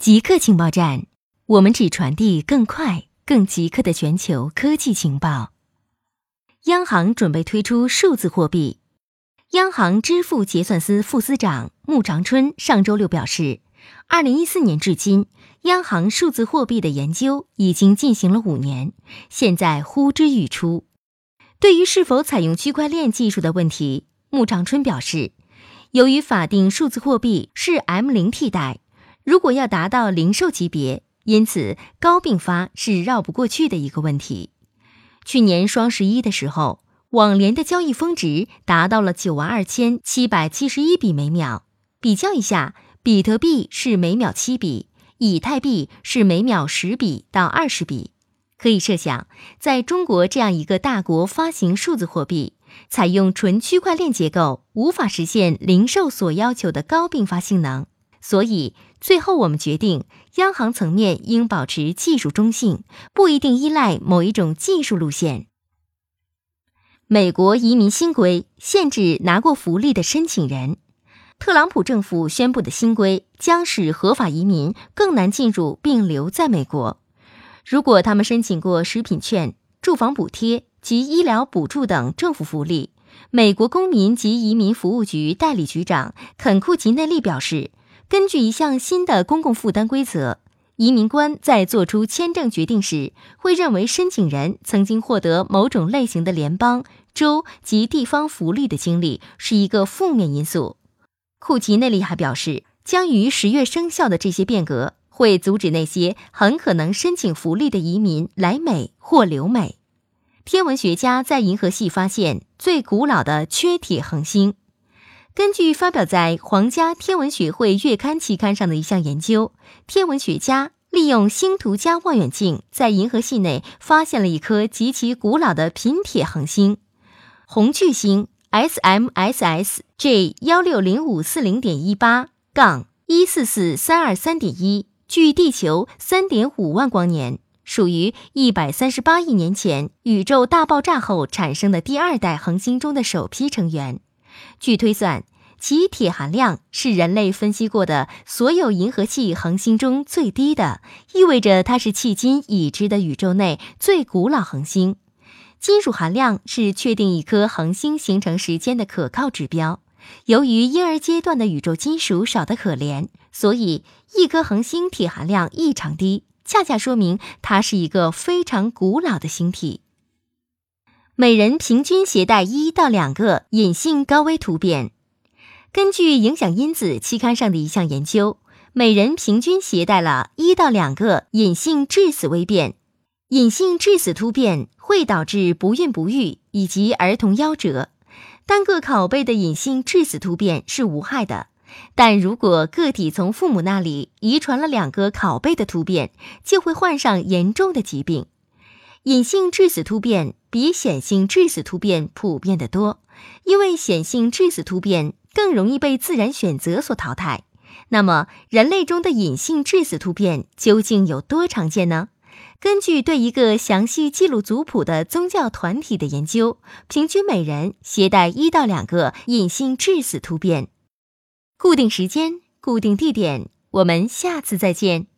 极客情报站，我们只传递更快、更极客的全球科技情报。央行准备推出数字货币。央行支付结算司副司长穆长春上周六表示，二零一四年至今，央行数字货币的研究已经进行了五年，现在呼之欲出。对于是否采用区块链技术的问题，穆长春表示，由于法定数字货币是 M 零替代。如果要达到零售级别，因此高并发是绕不过去的一个问题。去年双十一的时候，网联的交易峰值达到了九万二千七百七十一笔每秒。比较一下，比特币是每秒七笔，以太币是每秒十笔到二十笔。可以设想，在中国这样一个大国发行数字货币，采用纯区块链结构，无法实现零售所要求的高并发性能。所以，最后我们决定，央行层面应保持技术中性，不一定依赖某一种技术路线。美国移民新规限制拿过福利的申请人，特朗普政府宣布的新规将使合法移民更难进入并留在美国。如果他们申请过食品券、住房补贴及医疗补助等政府福利，美国公民及移民服务局代理局长肯库吉内利表示。根据一项新的公共负担规则，移民官在做出签证决定时，会认为申请人曾经获得某种类型的联邦、州及地方福利的经历是一个负面因素。库奇内利还表示，将于十月生效的这些变革会阻止那些很可能申请福利的移民来美或留美。天文学家在银河系发现最古老的缺铁恒星。根据发表在《皇家天文学会月刊》期刊上的一项研究，天文学家利用星图加望远镜在银河系内发现了一颗极其古老的贫铁恒星——红巨星 SMSS J 幺六零五四零点一八杠一四四三二三点一，距地球三点五万光年，属于一百三十八亿年前宇宙大爆炸后产生的第二代恒星中的首批成员。据推算，其铁含量是人类分析过的所有银河系恒星中最低的，意味着它是迄今已知的宇宙内最古老恒星。金属含量是确定一颗恒星形成时间的可靠指标。由于婴儿阶段的宇宙金属少得可怜，所以一颗恒星铁含量异常低，恰恰说明它是一个非常古老的星体。每人平均携带一到两个隐性高危突变。根据《影响因子》期刊上的一项研究，每人平均携带了一到两个隐性致死微变。隐性致死突变会导致不孕不育以及儿童夭折。单个拷贝的隐性致死突变是无害的，但如果个体从父母那里遗传了两个拷贝的突变，就会患上严重的疾病。隐性致死突变比显性致死突变普遍的多，因为显性致死突变更容易被自然选择所淘汰。那么，人类中的隐性致死突变究竟有多常见呢？根据对一个详细记录族谱的宗教团体的研究，平均每人携带一到两个隐性致死突变。固定时间，固定地点，我们下次再见。